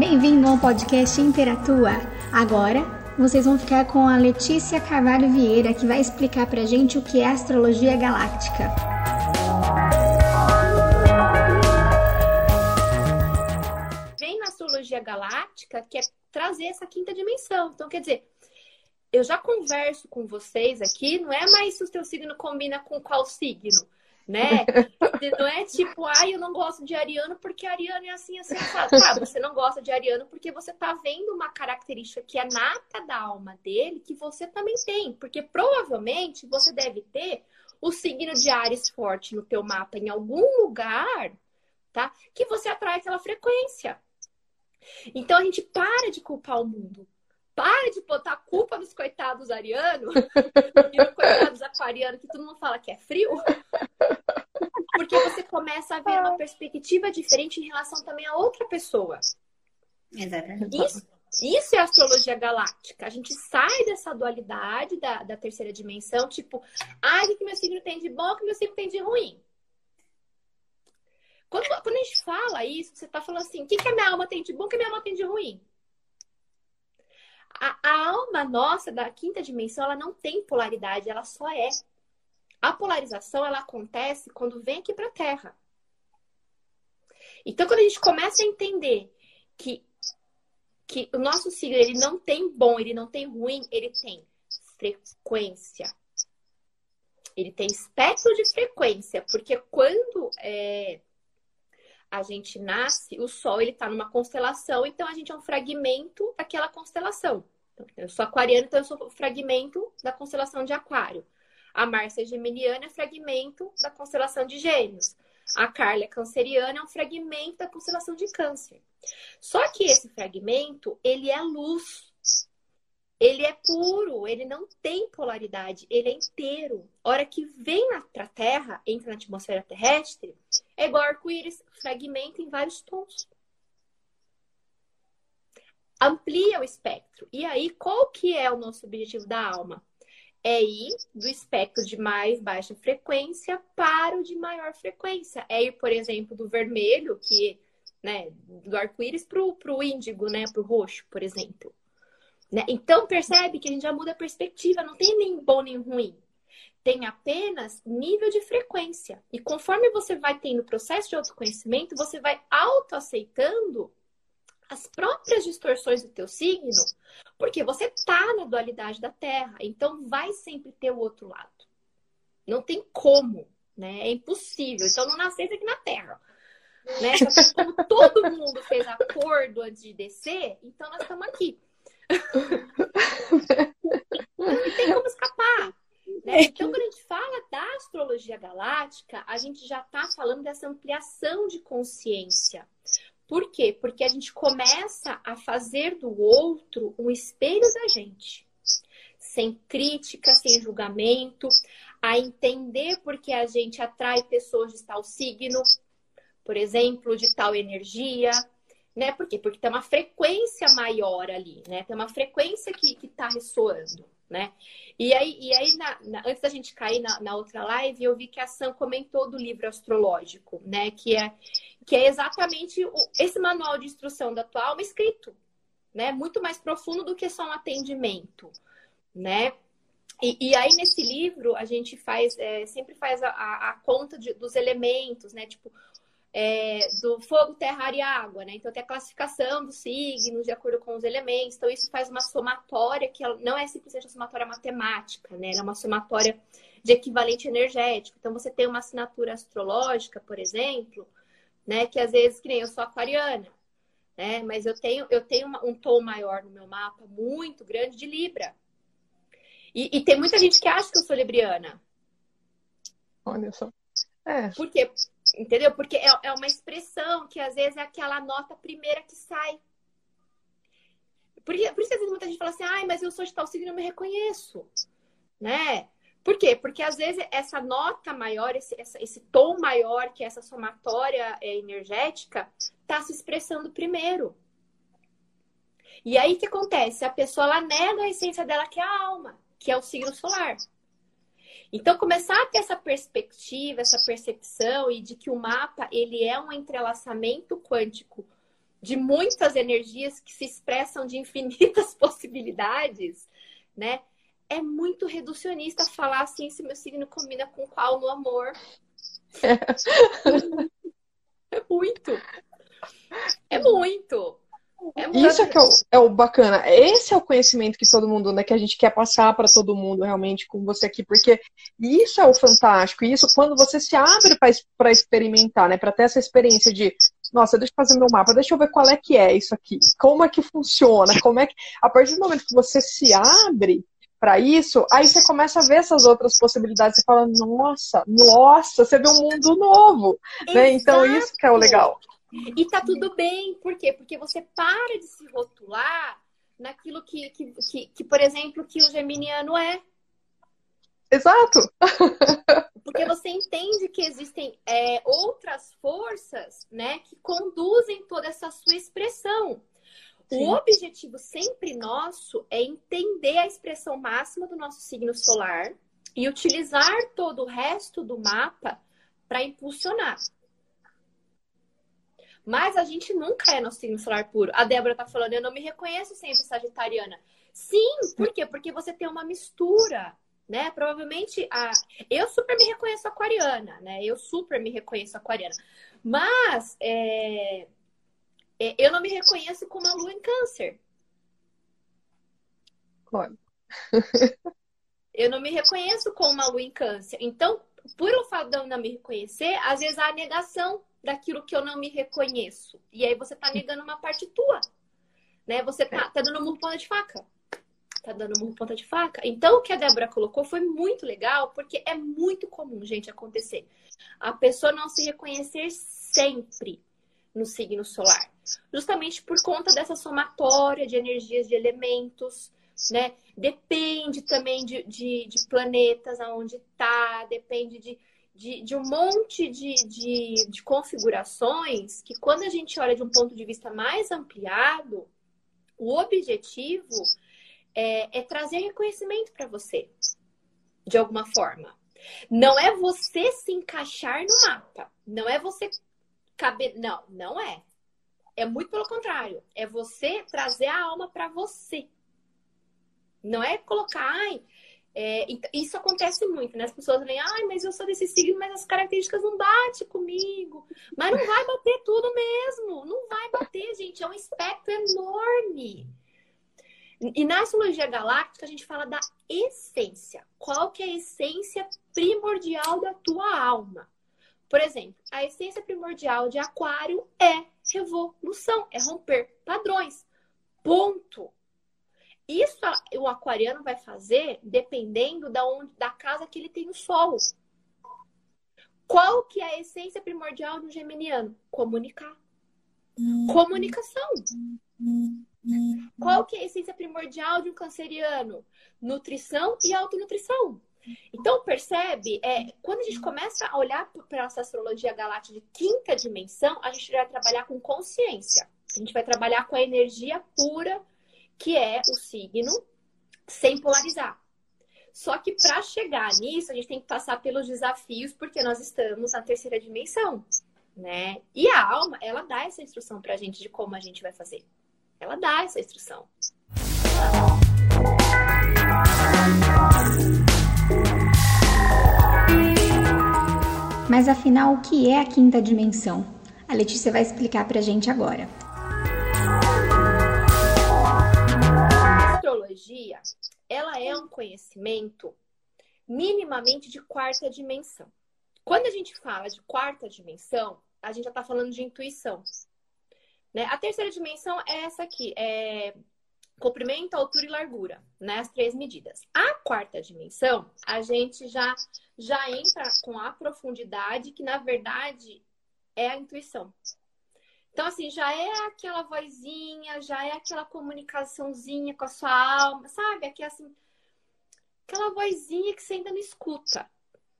Bem-vindo ao podcast Interatua. Agora, vocês vão ficar com a Letícia Carvalho Vieira, que vai explicar pra gente o que é astrologia galáctica. Vem na astrologia galáctica, que é trazer essa quinta dimensão. Então, quer dizer, eu já converso com vocês aqui, não é mais se o seu signo combina com qual signo né? Não é tipo, ai, eu não gosto de ariano porque ariano é assim, assim, assim. Tá, você não gosta de ariano porque você tá vendo uma característica que é nata da alma dele que você também tem. Porque provavelmente você deve ter o signo de Ares forte no teu mapa em algum lugar, tá? Que você atrai aquela frequência. Então a gente para de culpar o mundo. Para de botar a culpa nos coitados arianos e nos coitados aquarianos, que todo mundo fala que é frio. Porque você começa a ver uma perspectiva diferente em relação também a outra pessoa. Exatamente. Isso, isso é astrologia galáctica. A gente sai dessa dualidade da, da terceira dimensão, tipo, ai, o que meu signo tem de bom, o que meu signo tem de ruim. Quando, quando a gente fala isso, você está falando assim, o que, que a minha alma tem de bom, o que a minha alma tem de ruim? A, a alma nossa da quinta dimensão, ela não tem polaridade, ela só é. A polarização ela acontece quando vem aqui para a Terra. Então, quando a gente começa a entender que, que o nosso signo ele não tem bom, ele não tem ruim, ele tem frequência. Ele tem espectro de frequência, porque quando é, a gente nasce, o Sol ele está numa constelação, então a gente é um fragmento daquela constelação. Eu sou aquariano, então eu sou fragmento da constelação de Aquário. A Márcia é geminiana é fragmento da constelação de Gêmeos. A Carla é canceriana, é um fragmento da constelação de Câncer. Só que esse fragmento, ele é luz. Ele é puro, ele não tem polaridade, ele é inteiro. A hora que vem para a Terra, entra na atmosfera terrestre, é igual arco-íris, fragmenta em vários tons. Amplia o espectro. E aí, qual que é o nosso objetivo da alma? é ir do espectro de mais baixa frequência para o de maior frequência. É ir, por exemplo, do vermelho, que, né, do arco-íris para o índigo, né, para o roxo, por exemplo. Né? Então, percebe que a gente já muda a perspectiva, não tem nem bom nem ruim. Tem apenas nível de frequência. E conforme você vai tendo o processo de autoconhecimento, você vai autoaceitando as próprias distorções do teu signo, porque você tá na dualidade da Terra, então vai sempre ter o outro lado. Não tem como, né? É impossível. Então não nascesse aqui na Terra. Né? Como todo mundo fez acordo antes de descer, então nós estamos aqui. não tem como escapar. Né? Então, quando a gente fala da astrologia galáctica, a gente já está falando dessa ampliação de consciência. Por quê? Porque a gente começa a fazer do outro um espelho da gente. Sem crítica, sem julgamento, a entender porque a gente atrai pessoas de tal signo, por exemplo, de tal energia, né? Por quê? Porque tem uma frequência maior ali, né? Tem uma frequência que, que tá ressoando, né? E aí, e aí na, na, antes da gente cair na, na, outra live, eu vi que a Sam comentou do livro astrológico, né? Que é que é exatamente o, esse manual de instrução da tua alma escrito, né? Muito mais profundo do que só um atendimento, né? E, e aí nesse livro a gente faz é, sempre faz a, a, a conta de, dos elementos, né? Tipo é, do fogo, terra, ar e água, né? Então tem a classificação dos signos de acordo com os elementos. Então isso faz uma somatória que não é simplesmente uma somatória matemática, né? Ela é uma somatória de equivalente energético. Então você tem uma assinatura astrológica, por exemplo, né? Que às vezes, que nem eu sou aquariana, né? Mas eu tenho, eu tenho um tom maior no meu mapa, muito grande, de Libra. E, e, tem muita gente que acha que eu sou libriana. Olha só. É. Por quê? Entendeu? Porque é, é uma expressão que às vezes é aquela nota primeira que sai. Por, isso que às vezes muita gente fala assim, ai, mas eu sou de tal signo, eu me reconheço. Né? Por quê? Porque às vezes essa nota maior, esse, essa, esse tom maior, que é essa somatória é, energética, está se expressando primeiro. E aí o que acontece? A pessoa ela nega a essência dela, que é a alma, que é o signo solar. Então, começar a ter essa perspectiva, essa percepção e de que o mapa ele é um entrelaçamento quântico de muitas energias que se expressam de infinitas possibilidades, né? É muito reducionista falar assim se meu signo combina com qual no amor. É muito. É muito. É Isso é que é o, é o, bacana. Esse é o conhecimento que todo mundo, né, que a gente quer passar para todo mundo realmente com você aqui, porque isso é o fantástico. Isso quando você se abre para experimentar, né, para ter essa experiência de, nossa, deixa eu fazer meu mapa, deixa eu ver qual é que é isso aqui, como é que funciona, como é que a partir do momento que você se abre para isso, aí você começa a ver essas outras possibilidades, você fala, nossa, nossa, você vê um mundo novo, né? Então isso que é o legal. E tá tudo bem, por quê? Porque você para de se rotular naquilo que, que, que, que por exemplo, que o geminiano é. Exato! Porque você entende que existem é, outras forças, né, que conduzem toda essa sua expressão. Sim. O objetivo sempre nosso é entender a expressão máxima do nosso signo solar e utilizar todo o resto do mapa para impulsionar. Mas a gente nunca é nosso signo solar puro. A Débora tá falando, eu não me reconheço sempre sagitariana. Sim, por quê? Porque você tem uma mistura, né? Provavelmente a eu super me reconheço aquariana, né? Eu super me reconheço aquariana. Mas é... É, eu não me reconheço como a lua em câncer. Claro. eu não me reconheço como uma lua em câncer. Então, por o fato de eu não me reconhecer, às vezes há a negação daquilo que eu não me reconheço. E aí você tá negando uma parte tua. Né? Você tá, tá dando murro ponta de faca. Tá dando murro ponta de faca. Então, o que a Débora colocou foi muito legal, porque é muito comum, gente, acontecer. A pessoa não se reconhecer sempre no signo solar. Justamente por conta dessa somatória de energias, de elementos, né? Depende também de, de, de planetas, aonde tá, depende de de, de um monte de, de, de configurações que, quando a gente olha de um ponto de vista mais ampliado, o objetivo é, é trazer reconhecimento para você, de alguma forma. Não é você se encaixar no mapa. Não é você caber. Não, não é. É muito pelo contrário. É você trazer a alma para você. Não é colocar, ai, é, isso acontece muito, né? As pessoas vêm, ai, mas eu sou desse signo, mas as características não batem comigo. Mas não vai bater tudo mesmo. Não vai bater, gente. É um espectro enorme. E na astrologia galáctica, a gente fala da essência. Qual que é a essência primordial da tua alma? Por exemplo, a essência primordial de aquário é revolução, é romper padrões. Ponto. Isso o aquariano vai fazer dependendo da, onde, da casa que ele tem o sol. Qual que é a essência primordial do geminiano? Comunicar. Comunicação. Qual que é a essência primordial de um canceriano? Nutrição e autonutrição. Então, percebe, é, quando a gente começa a olhar para essa astrologia galáctica de quinta dimensão, a gente vai trabalhar com consciência. A gente vai trabalhar com a energia pura que é o signo sem polarizar. Só que para chegar nisso, a gente tem que passar pelos desafios, porque nós estamos na terceira dimensão, né? E a alma, ela dá essa instrução para a gente de como a gente vai fazer. Ela dá essa instrução. Mas afinal, o que é a quinta dimensão? A Letícia vai explicar para a gente agora. Astrologia, ela é um conhecimento minimamente de quarta dimensão. Quando a gente fala de quarta dimensão, a gente já está falando de intuição. Né? A terceira dimensão é essa aqui, é comprimento, altura e largura, né? As três medidas. A quarta dimensão, a gente já já entra com a profundidade que na verdade é a intuição. Então, assim, já é aquela vozinha, já é aquela comunicaçãozinha com a sua alma, sabe? Aqui, assim, aquela vozinha que você ainda não escuta,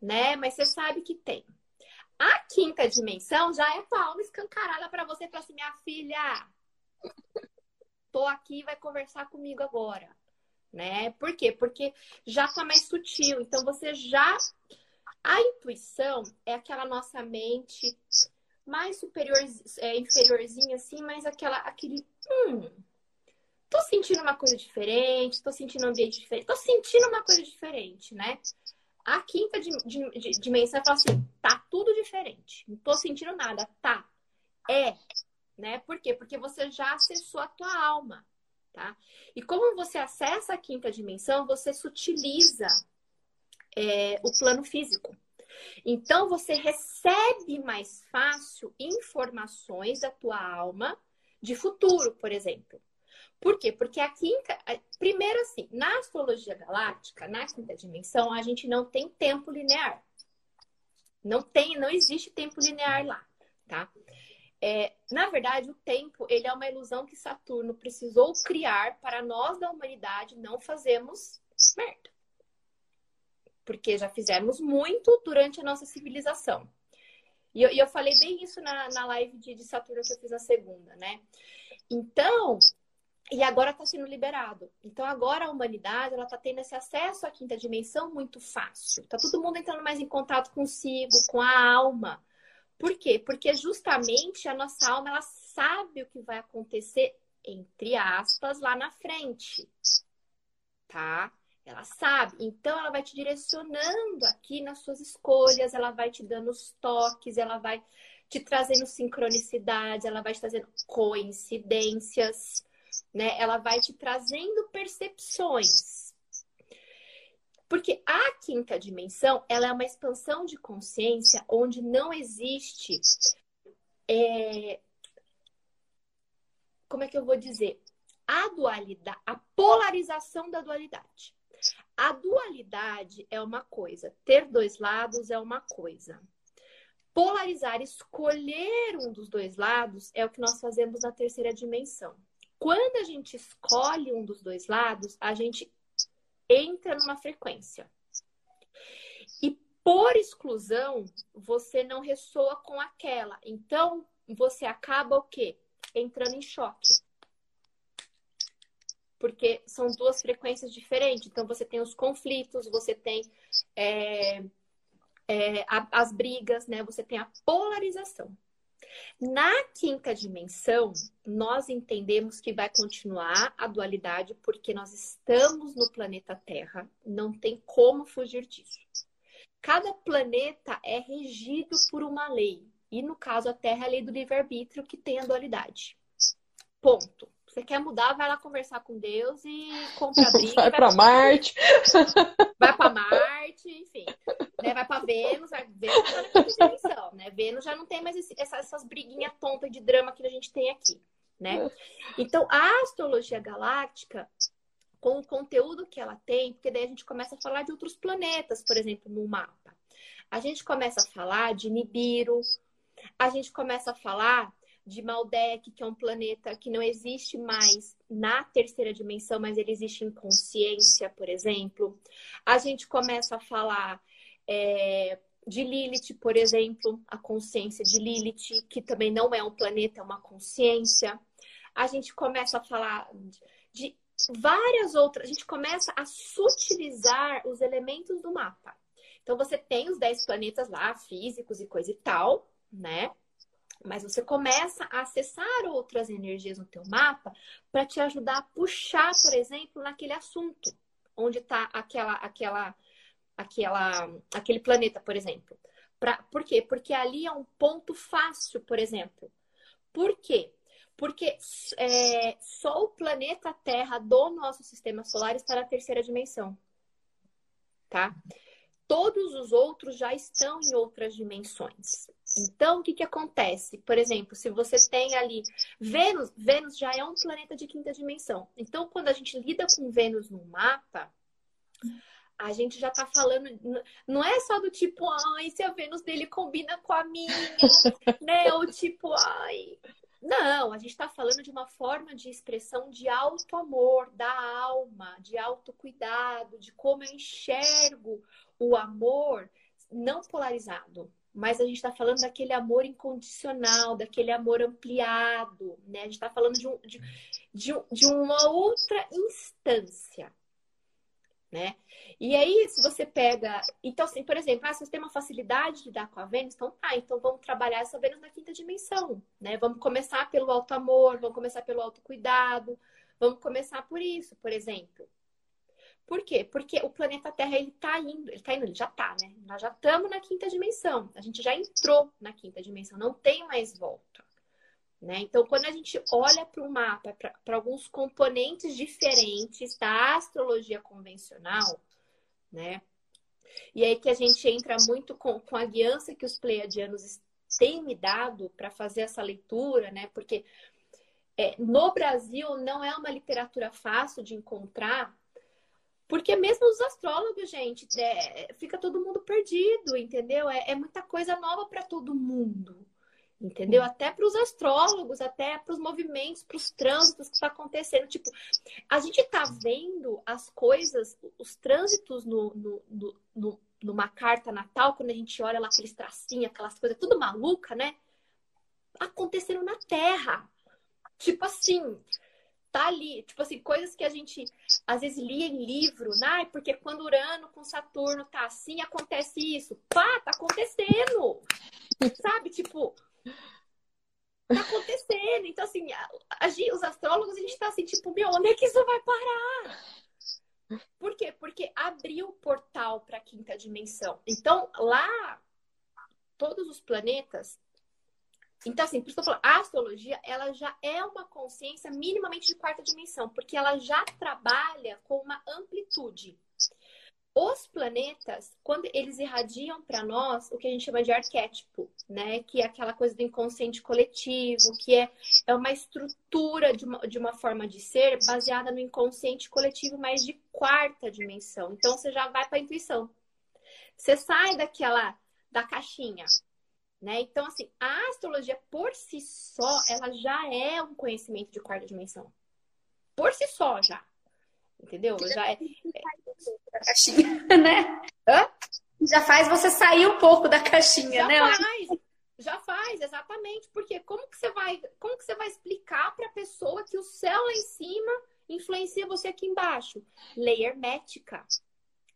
né? Mas você sabe que tem. A quinta dimensão já é tua alma escancarada para você falar assim, minha filha, tô aqui, vai conversar comigo agora, né? Por quê? Porque já tá mais sutil. Então, você já... A intuição é aquela nossa mente mais superior, é, inferiorzinho assim, mas aquela, aquele. Hum, tô sentindo uma coisa diferente, tô sentindo um ambiente diferente, tô sentindo uma coisa diferente, né? A quinta dimensão fala assim: tá tudo diferente, não tô sentindo nada, tá. É, né? Por quê? Porque você já acessou a tua alma, tá? E como você acessa a quinta dimensão, você sutiliza é, o plano físico. Então você recebe mais fácil informações da tua alma de futuro, por exemplo. Por quê? Porque a quinta. Primeiro, assim, na astrologia galáctica, na quinta dimensão, a gente não tem tempo linear. Não tem, não existe tempo linear lá, tá? É, na verdade, o tempo ele é uma ilusão que Saturno precisou criar para nós da humanidade não fazermos merda porque já fizemos muito durante a nossa civilização. E eu, e eu falei bem isso na, na live de, de Saturno que eu fiz na segunda, né? Então, e agora está sendo liberado. Então agora a humanidade ela está tendo esse acesso à quinta dimensão muito fácil. Tá todo mundo entrando mais em contato consigo, com a alma. Por quê? Porque justamente a nossa alma ela sabe o que vai acontecer entre aspas lá na frente, tá? Ela sabe. Então, ela vai te direcionando aqui nas suas escolhas, ela vai te dando os toques, ela vai te trazendo sincronicidades, ela vai te trazendo coincidências, né? Ela vai te trazendo percepções. Porque a quinta dimensão, ela é uma expansão de consciência onde não existe é... como é que eu vou dizer? A dualidade, a polarização da dualidade. A dualidade é uma coisa, ter dois lados é uma coisa. Polarizar, escolher um dos dois lados é o que nós fazemos na terceira dimensão. Quando a gente escolhe um dos dois lados, a gente entra numa frequência. E por exclusão, você não ressoa com aquela. Então, você acaba o quê? Entrando em choque porque são duas frequências diferentes. Então, você tem os conflitos, você tem é, é, a, as brigas, né? Você tem a polarização. Na quinta dimensão, nós entendemos que vai continuar a dualidade porque nós estamos no planeta Terra, não tem como fugir disso. Cada planeta é regido por uma lei, e no caso a Terra é a lei do livre-arbítrio que tem a dualidade. Ponto. Você quer mudar, vai lá conversar com Deus e compra briga. Vai, vai para Marte. Vai para Marte, enfim. Né? Vai para Vênus, vai Vênus tá na dimensão, né? Vênus já não tem mais esse, essas, essas briguinhas tontas de drama que a gente tem aqui, né? Então, a astrologia galáctica, com o conteúdo que ela tem, porque daí a gente começa a falar de outros planetas, por exemplo, no mapa. A gente começa a falar de Nibiru, a gente começa a falar de Maldek, que é um planeta que não existe mais na terceira dimensão, mas ele existe em consciência, por exemplo. A gente começa a falar é, de Lilith, por exemplo, a consciência de Lilith, que também não é um planeta, é uma consciência. A gente começa a falar de várias outras, a gente começa a sutilizar os elementos do mapa. Então você tem os 10 planetas lá, físicos e coisa e tal, né? Mas você começa a acessar outras energias no teu mapa para te ajudar a puxar, por exemplo, naquele assunto onde está aquela, aquela, aquela, aquele planeta, por exemplo. Pra, por quê? Porque ali é um ponto fácil, por exemplo. Por quê? Porque é, só o planeta Terra do nosso sistema solar está na terceira dimensão. Tá? todos os outros já estão em outras dimensões. Então, o que, que acontece? Por exemplo, se você tem ali Vênus, Vênus já é um planeta de quinta dimensão. Então, quando a gente lida com Vênus no mapa, a gente já está falando, não é só do tipo, ai, se a Vênus dele combina com a minha, né? Ou tipo, ai. Não, a gente está falando de uma forma de expressão de alto amor, da alma, de autocuidado, de como eu enxergo o amor não polarizado, mas a gente está falando daquele amor incondicional, daquele amor ampliado, né? A gente está falando de, um, de, de, de uma outra instância. né? E aí, se você pega. Então, assim, por exemplo, ah, se você tem uma facilidade de lidar com a Vênus, então tá, então vamos trabalhar essa Vênus na quinta dimensão, né? Vamos começar pelo alto amor, vamos começar pelo autocuidado, vamos começar por isso, por exemplo. Por quê? Porque o planeta Terra, ele tá indo, ele tá indo, ele já tá, né? Nós já estamos na quinta dimensão, a gente já entrou na quinta dimensão, não tem mais volta. Né? Então, quando a gente olha para o mapa, para alguns componentes diferentes da astrologia convencional, né? E aí que a gente entra muito com, com a guiança que os pleiadianos têm me dado para fazer essa leitura, né? Porque é, no Brasil não é uma literatura fácil de encontrar, porque mesmo os astrólogos, gente, é, fica todo mundo perdido, entendeu? É, é muita coisa nova para todo mundo entendeu? Até para os astrólogos, até para os movimentos, para os trânsitos que está acontecendo. Tipo, a gente está vendo as coisas, os trânsitos no, no, no, no, numa carta natal, quando a gente olha lá aqueles tracinhos, aquelas coisas tudo maluca, né? Acontecendo na Terra. Tipo assim, tá ali, tipo assim, coisas que a gente às vezes lia em livro, né? Porque quando Urano com Saturno tá assim, acontece isso. Pá, tá acontecendo. Sabe? Tipo, tá acontecendo. Então, assim, a, a, os astrólogos, a gente tá assim, tipo, meu, onde é que isso vai parar? Por quê? Porque abriu o portal para a quinta dimensão. Então, lá, todos os planetas. Então, assim, por isso que eu falo, a astrologia, ela já é uma consciência minimamente de quarta dimensão, porque ela já trabalha com uma amplitude. Os planetas, quando eles irradiam para nós o que a gente chama de arquétipo, né? Que é aquela coisa do inconsciente coletivo, que é, é uma estrutura de uma, de uma forma de ser baseada no inconsciente coletivo, mas de quarta dimensão. Então você já vai para a intuição. Você sai daquela da caixinha, né? Então assim, a astrologia por si só, ela já é um conhecimento de quarta dimensão. Por si só já. Entendeu? Já é, da caixinha, né? Hã? Já faz você sair um pouco da caixinha, já né? Faz. Já faz, exatamente. Porque como que você vai, como que você vai explicar para a pessoa que o céu lá em cima influencia você aqui embaixo? Lei hermética.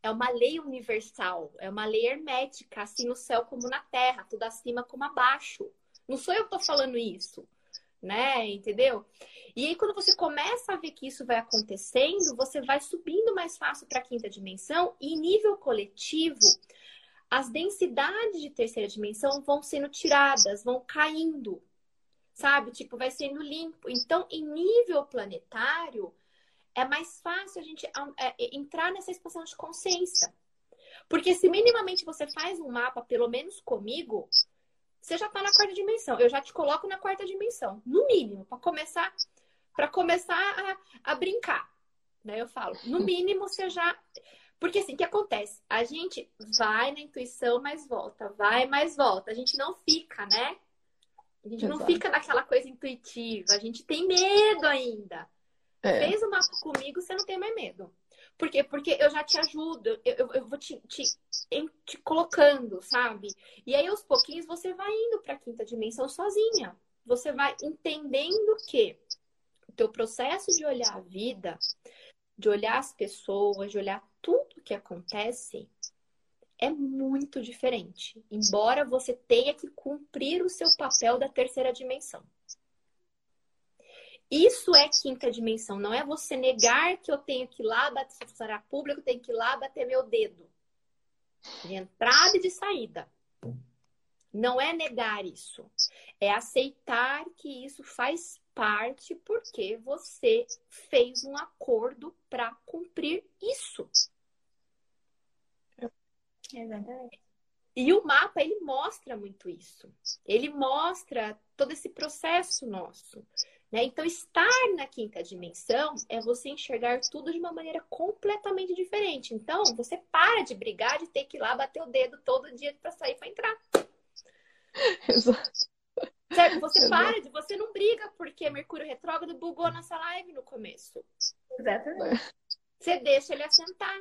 É uma lei universal, é uma lei hermética, assim no céu como na terra, tudo acima como abaixo. Não sou eu que tô falando isso né? Entendeu? E aí, quando você começa a ver que isso vai acontecendo, você vai subindo mais fácil para a quinta dimensão e, em nível coletivo, as densidades de terceira dimensão vão sendo tiradas, vão caindo, sabe? Tipo, vai sendo limpo. Então, em nível planetário, é mais fácil a gente é, é, entrar nessa expansão de consciência. Porque se minimamente você faz um mapa, pelo menos comigo, você já está na quarta dimensão. Eu já te coloco na quarta dimensão, no mínimo, para começar para começar a, a brincar. Né? Eu falo, no mínimo você já. Porque assim, o que acontece? A gente vai na intuição, mas volta, vai, mas volta. A gente não fica, né? A gente Exato. não fica naquela coisa intuitiva, a gente tem medo ainda. É. Fez o mapa comigo, você não tem mais medo. Por quê? Porque eu já te ajudo, eu, eu, eu vou te, te, te, colocando, sabe? E aí, aos pouquinhos, você vai indo para a quinta dimensão sozinha. Você vai entendendo que o teu processo de olhar a vida, de olhar as pessoas, de olhar tudo que acontece, é muito diferente. Embora você tenha que cumprir o seu papel da terceira dimensão. Isso é quinta dimensão, não é você negar que eu tenho que ir lá bater, se funcionário público, tenho que ir lá bater meu dedo. De entrada e de saída. Não é negar isso. É aceitar que isso faz parte porque você fez um acordo para cumprir isso. Exatamente. E o mapa, ele mostra muito isso. Ele mostra todo esse processo nosso. Né? Então, estar na quinta dimensão é você enxergar tudo de uma maneira completamente diferente. Então, você para de brigar de ter que ir lá bater o dedo todo dia para sair para entrar. Exato. Certo? Você para de, você não briga porque Mercúrio retrógrado bugou nossa live no começo. Exatamente. Você deixa ele assentar.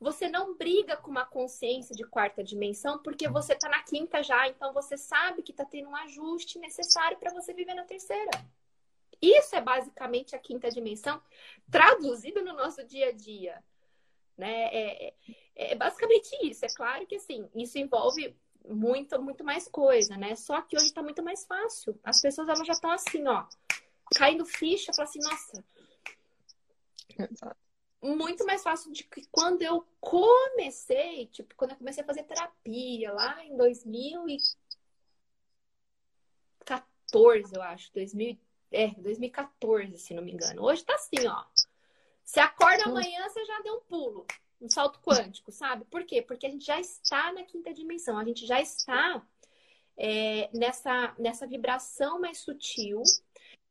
Você não briga com uma consciência de quarta dimensão porque você está na quinta já, então você sabe que está tendo um ajuste necessário para você viver na terceira. Isso é basicamente a quinta dimensão traduzida no nosso dia a dia. né? É, é, é basicamente isso. É claro que assim, isso envolve muito, muito mais coisa, né? Só que hoje tá muito mais fácil. As pessoas elas já estão assim, ó, caindo ficha, falam assim, nossa. Muito mais fácil de que quando eu comecei, tipo, quando eu comecei a fazer terapia lá em 2014, eu acho, 2000, é, 2014, se não me engano. Hoje tá assim, ó. Você acorda amanhã, você já deu um pulo um salto quântico, sabe? Por quê? Porque a gente já está na quinta dimensão, a gente já está é, nessa, nessa vibração mais sutil.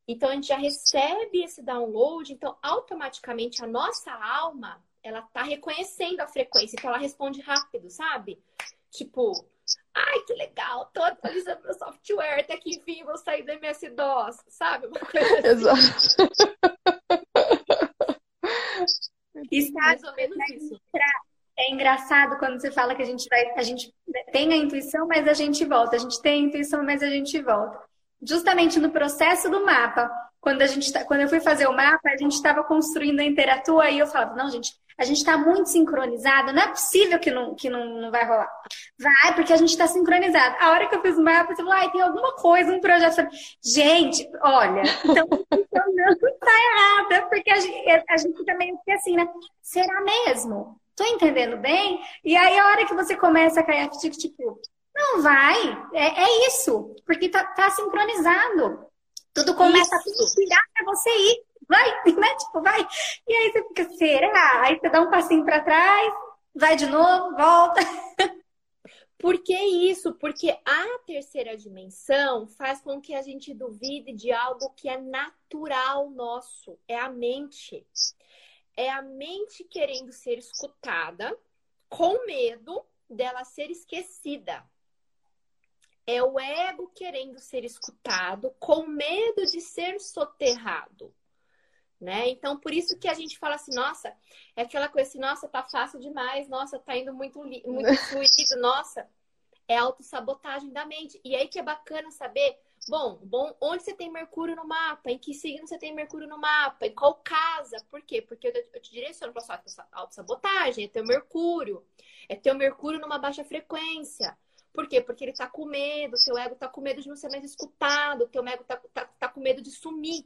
Então a gente já recebe esse download, então automaticamente a nossa alma ela tá reconhecendo a frequência, então ela responde rápido, sabe? Tipo, ai que legal, tô atualizando meu software, até que enfim vou sair do MS-DOS, sabe? Uma coisa assim. Exato. Isso mais ou menos isso. É engraçado quando você fala que a gente vai, a gente tem a intuição, mas a gente volta. A gente tem a intuição, mas a gente volta. Justamente no processo do mapa, quando a gente, tá, quando eu fui fazer o mapa, a gente estava construindo a Interatua e eu falava, não, gente, a gente está muito sincronizado, não é possível que não, que não, não vai rolar. Vai, porque a gente está sincronizado. A hora que eu fiz o mapa, você falou, ai, tem alguma coisa, um projeto. Gente, olha, então, então não está errada, porque a gente, a gente também fica assim, né? Será mesmo? Tô entendendo bem? E aí, a hora que você começa a cair tipo, não vai, é, é isso, porque tá, tá sincronizado. Tudo começa isso. a conspirar para você ir vai, né? Tipo, vai. E aí você fica, será? Aí você dá um passinho para trás, vai de novo, volta. Por que isso? Porque a terceira dimensão faz com que a gente duvide de algo que é natural nosso, é a mente. É a mente querendo ser escutada, com medo dela ser esquecida. É o ego querendo ser escutado, com medo de ser soterrado né? Então, por isso que a gente fala assim, nossa, é aquela coisa assim, nossa, tá fácil demais, nossa, tá indo muito, muito fluido, nossa, é autossabotagem da mente. E aí que é bacana saber, bom, bom, onde você tem Mercúrio no mapa, em que signo você tem Mercúrio no mapa, em qual casa, por quê? Porque eu, eu te direciono para sua autossabotagem, é teu Mercúrio, é teu Mercúrio numa baixa frequência. Por quê? Porque ele tá com medo, teu ego tá com medo de não ser mais escutado, teu ego tá, tá, tá com medo de sumir.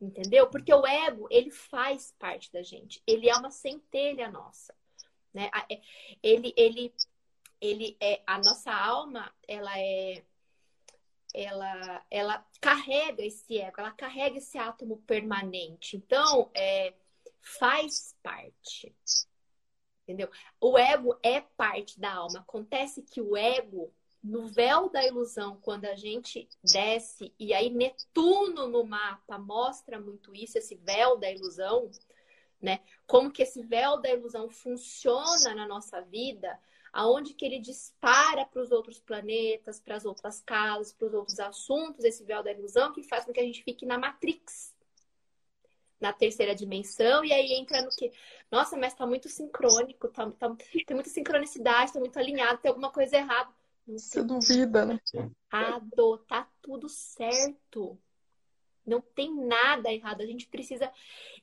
Entendeu? Porque o ego, ele faz parte da gente. Ele é uma centelha nossa, né? É, ele ele ele é a nossa alma, ela é ela ela carrega esse ego, ela carrega esse átomo permanente. Então, é faz parte. Entendeu? O ego é parte da alma. Acontece que o ego no véu da ilusão, quando a gente desce, e aí Netuno no mapa mostra muito isso, esse véu da ilusão, né? Como que esse véu da ilusão funciona na nossa vida, aonde que ele dispara para os outros planetas, para as outras casas, para os outros assuntos, esse véu da ilusão que faz com que a gente fique na Matrix, na terceira dimensão, e aí entra no que, nossa, mas tá muito sincrônico, tá, tá, tem muita sincronicidade, tá muito alinhado, tem alguma coisa errada. Você duvida, né? Errado, tá tudo certo. Não tem nada errado. A gente precisa.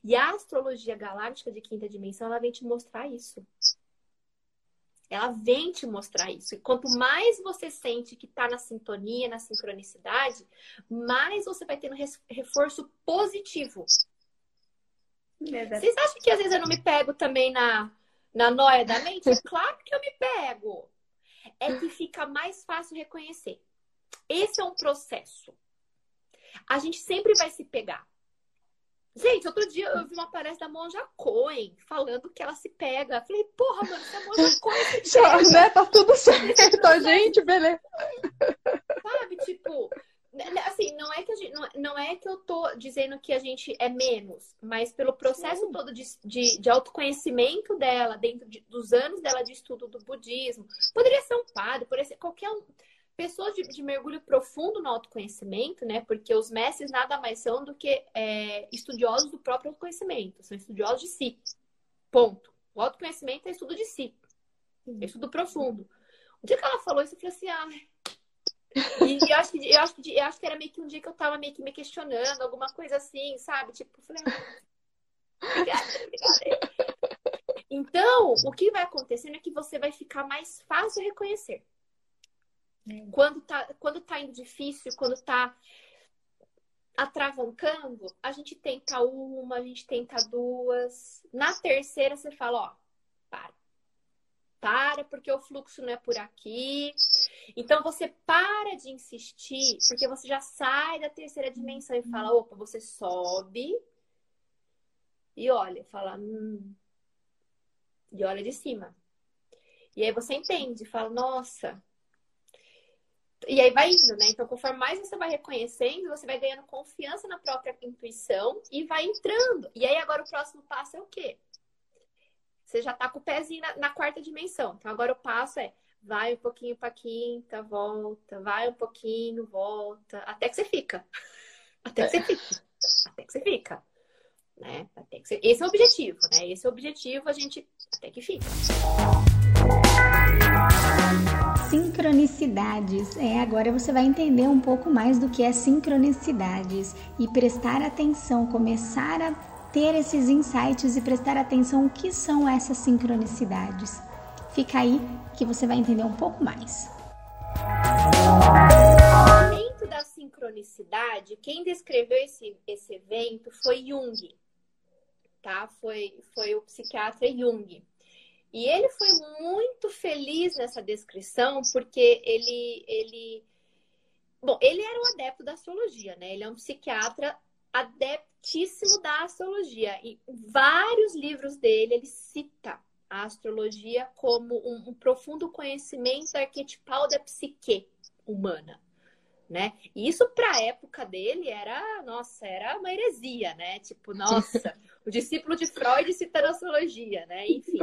E a astrologia galáctica de quinta dimensão, ela vem te mostrar isso. Ela vem te mostrar isso. E quanto mais você sente que tá na sintonia, na sincronicidade, mais você vai tendo reforço positivo. Vocês acham que às vezes eu não me pego também na, na noia da mente? Claro que eu me pego é que fica mais fácil reconhecer. Esse é um processo. A gente sempre vai se pegar. Gente, outro dia eu vi uma palestra da Monja Cohen falando que ela se pega. Falei, porra, mano, se a Monja Cohen pega. né? Tá tudo certo, a gente, beleza. Sabe, tipo, assim, não é que gente, não, não, é que eu tô dizendo que a gente é menos, mas pelo processo Sim. todo de, de, de, autoconhecimento dela, dentro de, dos anos dela de estudo do budismo, poderia ser um padre, poderia ser qualquer um, pessoas de, de mergulho profundo no autoconhecimento, né? Porque os mestres nada mais são do que é, estudiosos do próprio autoconhecimento, são estudiosos de si. Ponto. O autoconhecimento é estudo de si, é estudo profundo. O dia que ela falou isso, eu falei assim, ah, e eu acho, que, eu, acho que, eu acho que era meio que um dia que eu tava meio que me questionando, alguma coisa assim, sabe? Tipo, falei, ah, obrigada, obrigada. Então, o que vai acontecendo é que você vai ficar mais fácil reconhecer. Quando tá, quando tá indo difícil, quando tá atravancando, a gente tenta uma, a gente tenta duas. Na terceira, você fala, ó, para. Para, porque o fluxo não é por aqui. Então, você para de insistir, porque você já sai da terceira dimensão e fala, opa, você sobe e olha, fala, hum, e olha de cima. E aí você entende, fala, nossa, e aí vai indo, né? Então, conforme mais você vai reconhecendo, você vai ganhando confiança na própria intuição e vai entrando. E aí agora o próximo passo é o quê? Você já tá com o pezinho na, na quarta dimensão. Então agora o passo é vai um pouquinho para quinta, volta, vai um pouquinho, volta, até que você fica. Até que você fica. Até que você fica. Né? Até que você... Esse é o objetivo, né? Esse é o objetivo, a gente até que fica. Sincronicidades. É, agora você vai entender um pouco mais do que é sincronicidades e prestar atenção, começar a ter esses insights e prestar atenção o que são essas sincronicidades. Fica aí que você vai entender um pouco mais. Dentro da sincronicidade, quem descreveu esse, esse evento foi Jung, tá? Foi, foi o psiquiatra Jung. E ele foi muito feliz nessa descrição, porque ele, ele. Bom, ele era um adepto da astrologia, né? Ele é um psiquiatra adeptíssimo da astrologia. E vários livros dele ele cita a astrologia como um, um profundo conhecimento arquetipal da psique humana. Né? E isso para a época dele era, nossa, era uma heresia, né? Tipo, nossa, o discípulo de Freud citando astrologia, né? Enfim.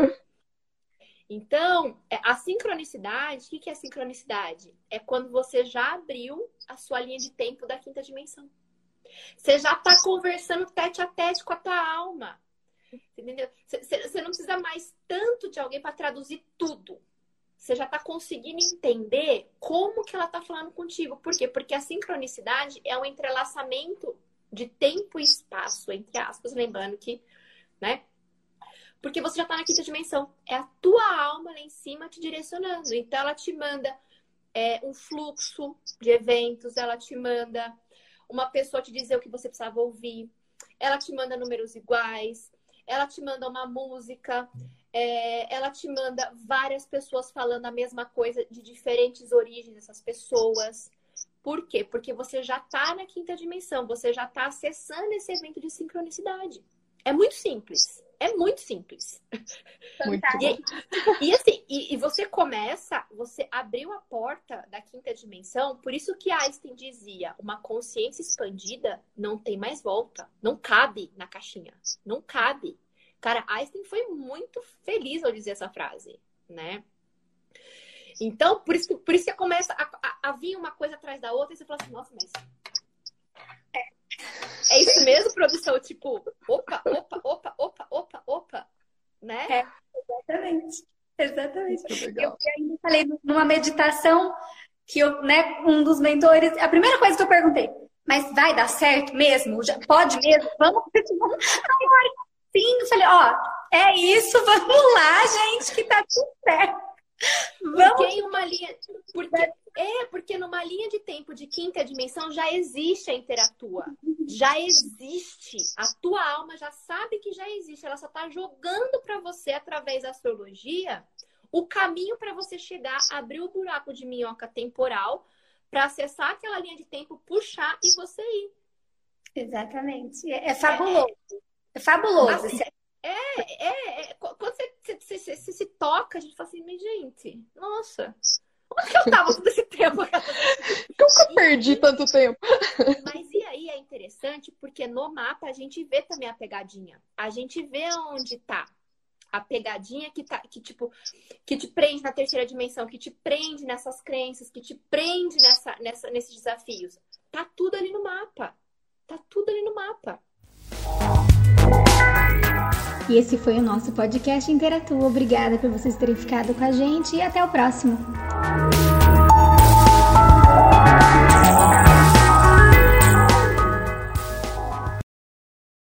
Então, é, a sincronicidade, o que é a sincronicidade? É quando você já abriu a sua linha de tempo da quinta dimensão. Você já está conversando tete a tete com a tua alma. Entendeu? Você não precisa mais tanto de alguém para traduzir tudo. Você já está conseguindo entender como que ela está falando contigo. Por quê? Porque a sincronicidade é um entrelaçamento de tempo e espaço, entre aspas. Lembrando que, né? Porque você já está na quinta dimensão. É a tua alma lá em cima te direcionando. Então, ela te manda é, um fluxo de eventos, ela te manda uma pessoa te dizer o que você precisava ouvir, ela te manda números iguais, ela te manda uma música, é, ela te manda várias pessoas falando a mesma coisa de diferentes origens dessas pessoas. Por quê? Porque você já está na quinta dimensão, você já está acessando esse evento de sincronicidade. É muito simples. É muito simples. Muito e, e, assim, e, e, você começa, você abriu a porta da quinta dimensão, por isso que Einstein dizia, uma consciência expandida não tem mais volta, não cabe na caixinha, não cabe. Cara, Einstein foi muito feliz ao dizer essa frase, né? Então, por isso, por isso que começa a, a, a vir uma coisa atrás da outra e você fala assim, nossa, mas é isso mesmo, produção? Tipo, opa, opa, opa, opa, opa, opa, né? É, exatamente. Exatamente. Eu, eu ainda falei numa meditação que eu, né, um dos mentores, a primeira coisa que eu perguntei, mas vai dar certo mesmo? Já, pode mesmo? Vamos? Sim, eu falei, ó, é isso, vamos lá, gente, que tá tudo certo. Vamos. Porque uma linha, porque é, porque numa linha de tempo de quinta dimensão já existe a interatua. Já existe. A tua alma já sabe que já existe. Ela só está jogando para você, através da astrologia, o caminho para você chegar, abrir o buraco de minhoca temporal, para acessar aquela linha de tempo, puxar e você ir. Exatamente. É, é fabuloso. É, é fabuloso. Assim, é, é, é, Quando você, você, você, você, se toca, a gente fala assim, gente, nossa, Onde que eu tava todo esse tempo? Como que eu perdi tanto tempo? Mas e aí é interessante porque no mapa a gente vê também a pegadinha. A gente vê onde tá a pegadinha que tá, que tipo, que te prende na terceira dimensão, que te prende nessas crenças, que te prende nessa, nessa, nesses desafios. Tá tudo ali no mapa. Tá tudo ali no mapa. E esse foi o nosso podcast Interatua. Obrigada por vocês terem ficado com a gente e até o próximo.